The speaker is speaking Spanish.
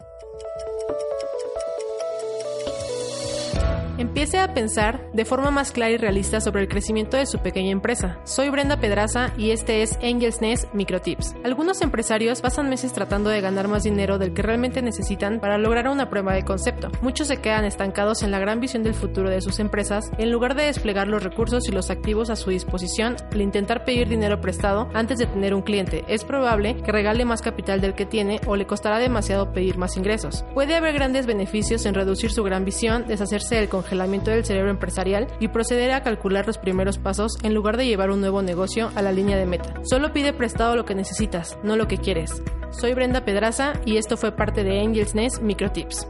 Thank you. Empiece a pensar de forma más clara y realista sobre el crecimiento de su pequeña empresa. Soy Brenda Pedraza y este es Angels Nest Microtips. Algunos empresarios pasan meses tratando de ganar más dinero del que realmente necesitan para lograr una prueba de concepto. Muchos se quedan estancados en la gran visión del futuro de sus empresas en lugar de desplegar los recursos y los activos a su disposición al intentar pedir dinero prestado antes de tener un cliente. Es probable que regale más capital del que tiene o le costará demasiado pedir más ingresos. Puede haber grandes beneficios en reducir su gran visión, deshacerse del congelamiento del cerebro empresarial y proceder a calcular los primeros pasos en lugar de llevar un nuevo negocio a la línea de meta. Solo pide prestado lo que necesitas, no lo que quieres. Soy Brenda Pedraza y esto fue parte de Angels Nest Microtips.